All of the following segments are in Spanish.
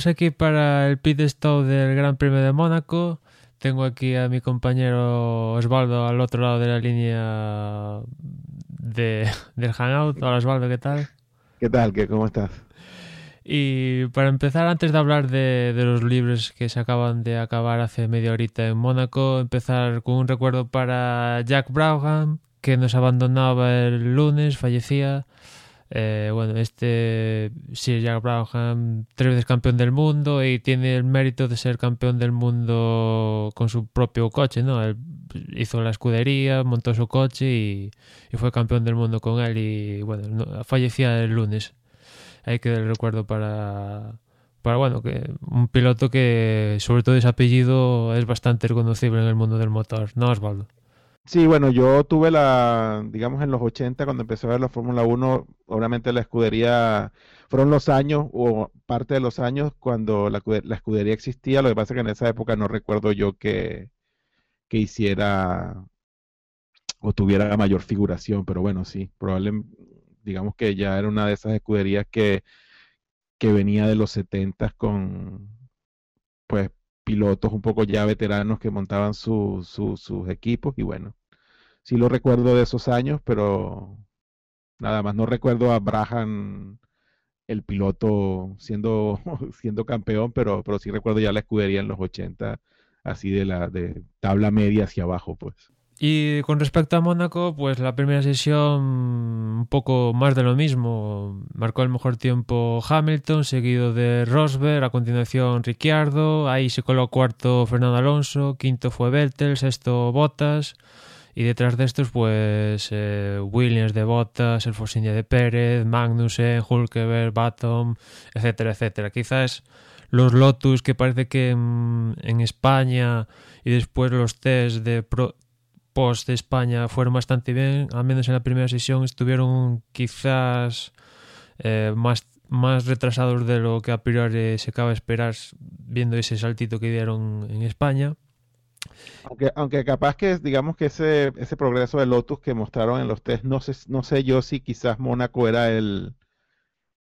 estamos aquí para el pit stop del Gran Premio de Mónaco. Tengo aquí a mi compañero Osvaldo al otro lado de la línea de, del Hangout. Hola Osvaldo, ¿qué tal? ¿Qué tal? ¿Qué, ¿Cómo estás? Y para empezar, antes de hablar de, de, los libros que se acaban de acabar hace media horita en Mónaco, empezar con un recuerdo para Jack Brabham, que nos abandonaba el lunes, fallecía. Eh, bueno, este Sir Jack Brabham, tres veces campeón del mundo y tiene el mérito de ser campeón del mundo con su propio coche, ¿no? Él hizo la escudería, montó su coche y, fue campeón del mundo con él y bueno, no, fallecía el lunes. Hay que dar el recuerdo para, para, bueno, que un piloto que sobre todo ese apellido es bastante reconocible en el mundo del motor, ¿no, Osvaldo? Sí, bueno, yo tuve la, digamos, en los 80, cuando empecé a ver la Fórmula 1, obviamente la escudería, fueron los años o parte de los años cuando la, escudería existía, lo que pasa es que en esa época no recuerdo yo que, que hiciera o tuviera mayor figuración, pero bueno, sí, probablemente, digamos que ya era una de esas escuderías que, que venía de los 70 con, pues, pilotos un poco ya veteranos que montaban su, su, sus equipos y bueno, sí lo recuerdo de esos años, pero nada más no recuerdo a Braham el piloto siendo, siendo campeón, pero, pero sí recuerdo ya la escudería en los 80, así de la de tabla media hacia abajo, pues. Y con respecto a Mónaco, pues la primera sesión un poco más de lo mismo. Marcó el mejor tiempo Hamilton, seguido de Rosberg, a continuación Ricciardo, ahí se coló cuarto Fernando Alonso, quinto fue Vettel, sexto Bottas, y detrás de estos pues eh, Williams de Bottas, el Forsinia de Pérez, Magnussen, Hulkeberg, Baton, etcétera, etcétera. Quizás los Lotus que parece que en, en España y después los test de pro, de España fueron bastante bien, al menos en la primera sesión estuvieron quizás eh, más, más retrasados de lo que a priori se acaba de esperar viendo ese saltito que dieron en España. Aunque, aunque capaz que digamos que ese, ese progreso de Lotus que mostraron en los test, no sé, no sé yo si quizás Mónaco era el,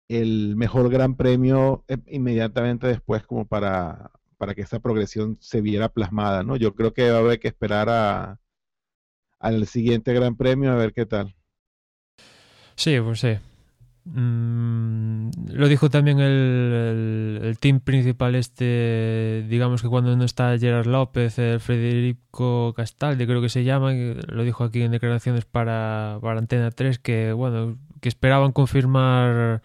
el mejor gran premio eh, inmediatamente después como para, para que esa progresión se viera plasmada, ¿no? Yo creo que va a haber que esperar a, al siguiente Gran Premio a ver qué tal. Sí, pues sí. Mm, lo dijo también el, el, team principal este, digamos que cuando no está Gerard López, el Federico Castaldi creo que se llama, lo dijo aquí en declaraciones para, para Antena 3, que bueno, que esperaban confirmar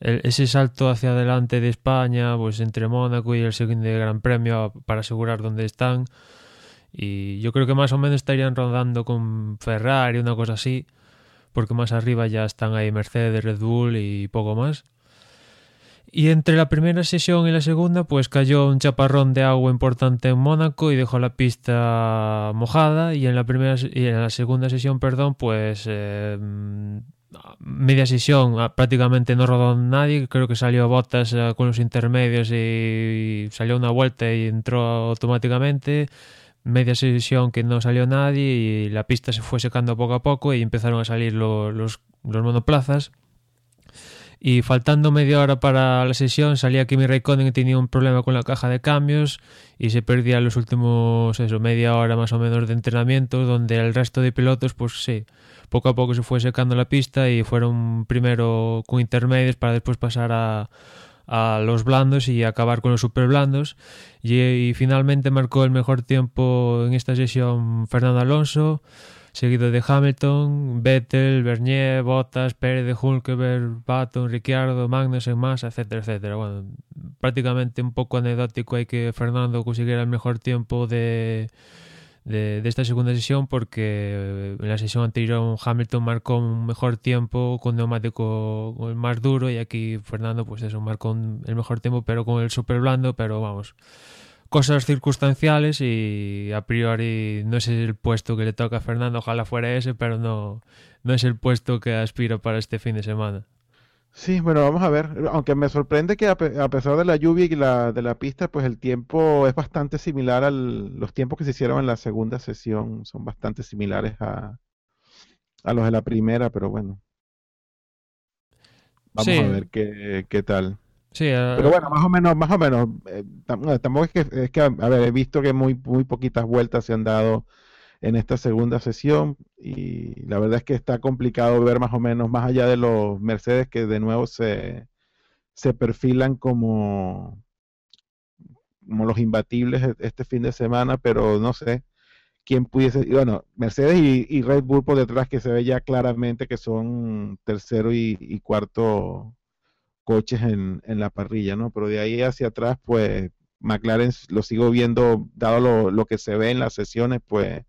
el, ese salto hacia adelante de España, pues entre Mónaco y el siguiente Gran Premio para asegurar dónde están. Y yo creo que más o menos estarían rodando con Ferrari, una cosa así, porque más arriba ya están ahí Mercedes, Red Bull y poco más. Y entre la primera sesión y la segunda, pues cayó un chaparrón de agua importante en Mónaco y dejó la pista mojada. Y en la primera y en la segunda sesión, perdón, pues eh, media sesión prácticamente no rodó nadie. Creo que salió Bottas eh, con los intermedios y salió una vuelta y entró automáticamente media sesión que no salió nadie y la pista se fue secando poco a poco y empezaron a salir los, monoplazas. Y faltando media hora para la sesión, salía Kimi Raikkonen que tenía un problema con la caja de cambios y se perdía los últimos, eso, media hora más o menos de entrenamiento, donde el resto de pilotos, pues sí, poco a poco se fue secando la pista y fueron primero con intermedios para después pasar a, a los blandos y acabar con los super blandos. Y, y, finalmente marcó el mejor tiempo en esta sesión Fernando Alonso, seguido de Hamilton, Vettel, Bernier, Bottas, Pérez Hulkeberg, Baton, Ricciardo, Magnussen, Massa, etcétera, etcétera. Bueno, prácticamente un poco anecdótico hay que Fernando consiguiera el mejor tiempo de de, esta segunda sesión porque en la sesión anterior Hamilton marcó un mejor tiempo con neumático más duro y aquí Fernando pues eso marcó el mejor tiempo pero con el super blando pero vamos cosas circunstanciales y a priori no es el puesto que le toca a Fernando. Ojalá fuera ese pero no no es el puesto que aspiro para este fin de semana Sí, bueno, vamos a ver. Aunque me sorprende que a, pe a pesar de la lluvia y la, de la pista, pues el tiempo es bastante similar a los tiempos que se hicieron en la segunda sesión. Son bastante similares a, a los de la primera, pero bueno. Vamos Sí. a ver qué, qué tal. Sí, Pero bueno, más o menos, más o menos. Eh, tampoco es que, es que, a ver, he visto que muy, muy poquitas vueltas se han dado en esta segunda sesión y la verdad es que está complicado ver más o menos, más allá de los Mercedes que de nuevo se, se perfilan como, como los imbatibles e, este fin de semana, pero no sé quién pudiese, bueno, Mercedes y, Red Bull por detrás que se ve ya claramente que son tercero y, cuarto coches en, en, la parrilla, ¿no? Pero de ahí hacia atrás, pues McLaren lo sigo viendo, dado lo, lo que se ve en las sesiones, pues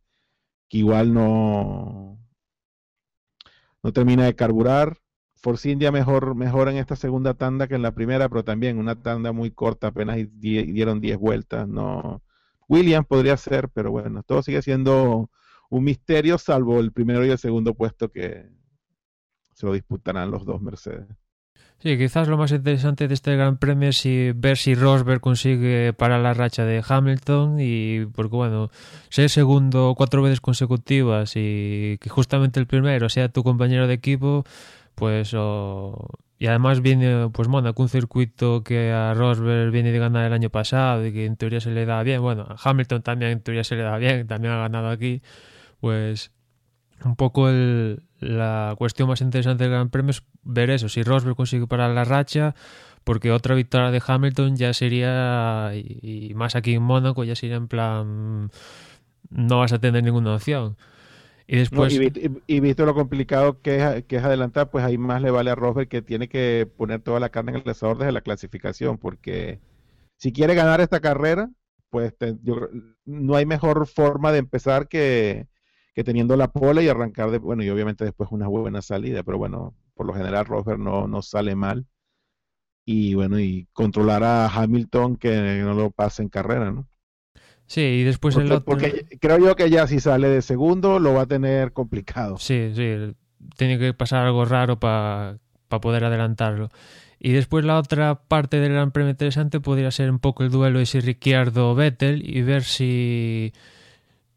que igual no, no termina de carburar. Force India mejor, mejor en esta segunda tanda que en la primera, pero también una tanda muy corta, apenas dieron 10 vueltas. No. Williams podría ser, pero bueno, todo sigue siendo un misterio, salvo el primero y el segundo puesto que se lo disputarán los dos Mercedes. Sí, quizás lo más interesante de este Gran Premio es ver si Rosberg consigue parar la racha de Hamilton y porque bueno, ser segundo cuatro veces consecutivas y que justamente el primero sea tu compañero de equipo, pues y además viene pues Mónaco, un circuito que a Rosberg viene de ganar el año pasado y que en teoría se le da bien, bueno, a Hamilton también en teoría se le da bien, también ha ganado aquí, pues un poco el, la cuestión más interesante del Gran Premio es ver eso, si Rosberg consigue parar la racha, porque otra victoria de Hamilton ya sería, y, más aquí en Mónaco, ya sería en plan, no vas a tener ninguna opción. Y después... y, visto lo complicado que es, que es adelantar, pues ahí más le vale a Rosberg que tiene que poner toda la carne en el asador desde la clasificación, porque si quiere ganar esta carrera, pues no hay mejor forma de empezar que que teniendo la pole y arrancar de, bueno, y obviamente después una buena salida, pero bueno, por lo general Rosberg no, no sale mal. Y bueno, y controlar a Hamilton que no lo pase en carrera, ¿no? Sí, y después porque, el otro... Porque creo yo que ya si sale de segundo lo va a tener complicado. Sí, sí, tiene que pasar algo raro para poder adelantarlo. Y después la otra parte del Gran Premio interesante podría ser un poco el duelo de si Ricciardo Vettel y ver si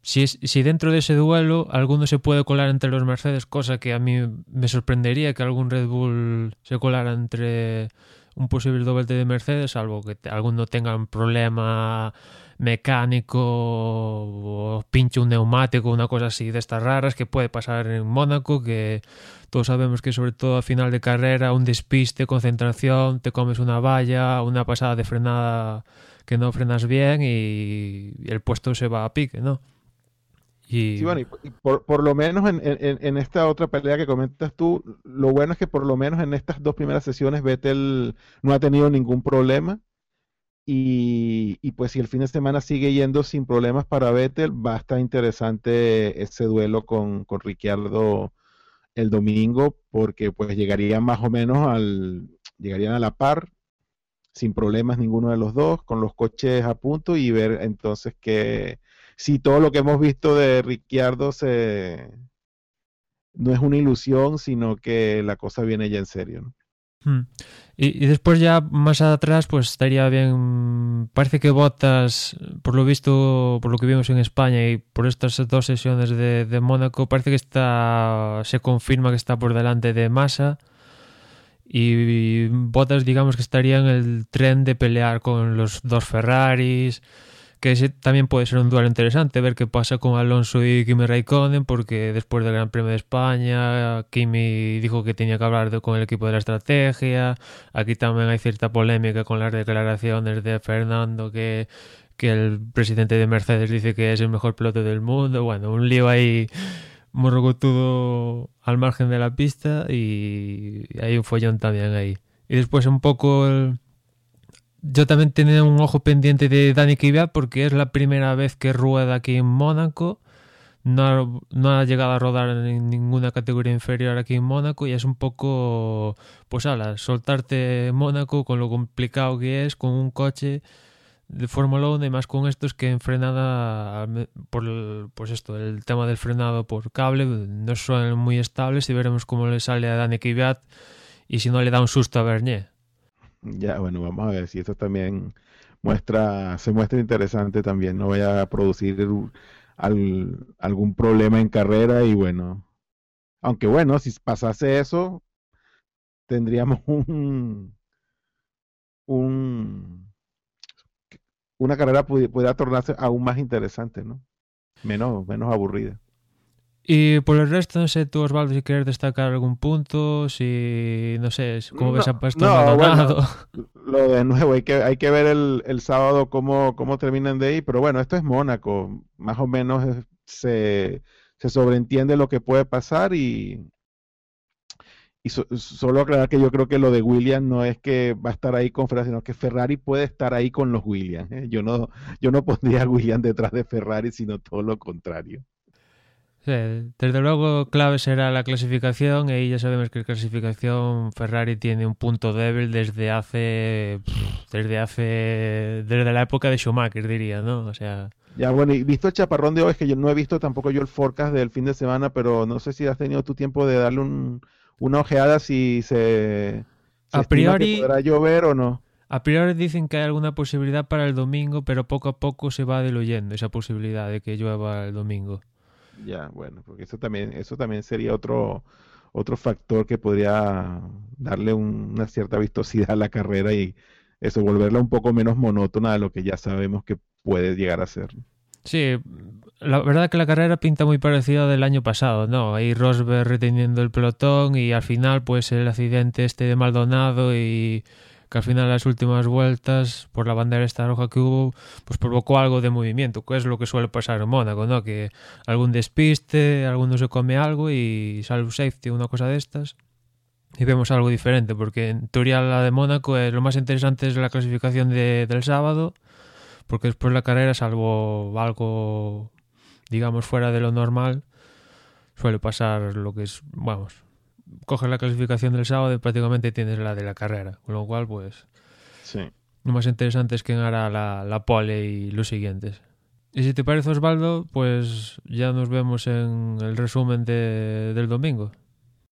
si, si dentro de ese duelo alguno se puede colar entre los Mercedes, cosa que a mí me sorprendería que algún Red Bull se colara entre un posible doblete de Mercedes, salvo que alguno tenga un problema mecánico o pinche un neumático, una cosa así de estas raras que puede pasar en Mónaco, que todos sabemos que sobre todo a final de carrera, un despiste, concentración, te comes una valla, una pasada de frenada que no frenas bien y el puesto se va a pique, ¿no? Sí, bueno, y, por, lo menos en, esta otra pelea que comentas tú, lo bueno es que por lo menos en estas dos primeras sesiones Vettel no ha tenido ningún problema. Y, pues si el fin de semana sigue yendo sin problemas para Vettel, va a estar interesante ese duelo con, con Ricciardo el domingo, porque pues llegarían más o menos al, llegarían a la par, sin problemas ninguno de los dos, con los coches a punto y ver entonces qué si todo lo que hemos visto de Ricciardo se no es una ilusión, sino que la cosa viene ya en serio. Hmm. Y, después ya más atrás, pues estaría bien. Parece que Bottas, por lo visto, por lo que vimos en España y por estas dos sesiones de, Mónaco, parece que está, se confirma que está por delante de Massa. Y Bottas, digamos que estaría en el tren de pelear con los dos Ferraris que ese también puede ser un duelo interesante, ver qué pasa con Alonso y Kimi Raikkonen, porque después del Gran Premio de España, Kimi dijo que tenía que hablar con el equipo de la estrategia, aquí también hay cierta polémica con las declaraciones de Fernando, que, que el presidente de Mercedes dice que es el mejor piloto del mundo, bueno, un lío ahí morrocotudo al margen de la pista y hay un follón también ahí. Y después un poco... El, yo también tenía un ojo pendiente de Dani Kvyat porque es la primera vez que rueda aquí en Mónaco. No, ha llegado a rodar en ninguna categoría inferior aquí en Mónaco y es un poco, pues ala, soltarte Mónaco con lo complicado que es con un coche de Fórmula 1 y más con estos que en frenada, por pues esto, el tema del frenado por cable, no son muy estables y veremos cómo le sale a Dani Kvyat y si no le da un susto a Bernier. Ya, bueno, vamos a ver si eso también muestra, se muestra interesante también, no vaya a producir algún problema en carrera y bueno, aunque bueno, si pasase eso, tendríamos un, un, una carrera pudiera tornarse aún más interesante, ¿no? Menos, menos aburrida. Y por el resto, no sé, tú Osvaldo, si quieres destacar algún punto, si, no sé, cómo ves a puesto no, bueno, Lo de nuevo, hay que, hay que ver el, el sábado cómo, cómo terminan de ahí, pero bueno, esto es Mónaco, más o menos se, se sobreentiende lo que puede pasar y, y solo aclarar que yo creo que lo de Williams no es que va a estar ahí con Ferrari, sino que Ferrari puede estar ahí con los Williams. ¿eh? Yo, no, yo no pondría a Williams detrás de Ferrari, sino todo lo contrario. Sí, desde luego clave será la clasificación y ya sabemos que la clasificación Ferrari tiene un punto débil desde hace desde hace desde la época de Schumacher diría, ¿no? O sea, ya bueno, y visto el chaparrón de hoy es que yo no he visto tampoco yo el forecast del fin de semana, pero no sé si has tenido tu tiempo de darle un, una ojeada si se, a priori podrá llover o no. A priori dicen que hay alguna posibilidad para el domingo, pero poco a poco se va diluyendo esa posibilidad de que llueva el domingo. Ya, bueno, porque eso también, eso también sería otro, otro factor que podría darle una cierta vistosidad a la carrera y eso, volverla un poco menos monótona de lo que ya sabemos que puede llegar a ser. Sí, la verdad que la carrera pinta muy parecida del año pasado, ¿no? Ahí Rosberg reteniendo el pelotón y al final pues el accidente este de Maldonado y que al final las últimas vueltas, por la bandera esta roja que hubo, pues provocó algo de movimiento, que es lo que suele pasar en Mónaco, ¿no? Que algún despiste, alguno se come algo y sale safety, una cosa de estas. Y vemos algo diferente, porque en teoría la de Mónaco es, lo más interesante es la clasificación de, del sábado, porque después la carrera, salvo algo, digamos, fuera de lo normal, suele pasar lo que es, vamos, coges la clasificación del sábado y prácticamente tienes la de la carrera. Con lo cual, pues. Sí. Lo más interesante es quién hará la, la pole y los siguientes. Y si te parece, Osvaldo, pues ya nos vemos en el resumen de, del domingo.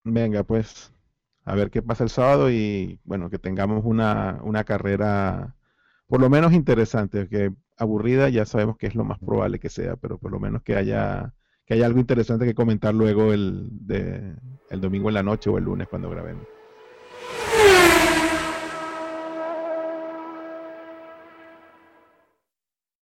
Venga, pues. A ver qué pasa el sábado y bueno, que tengamos una, una carrera por lo menos interesante, que aburrida ya sabemos que es lo más probable que sea, pero por lo menos que haya que haya algo interesante que comentar luego el, el domingo en la noche o el lunes cuando grabemos.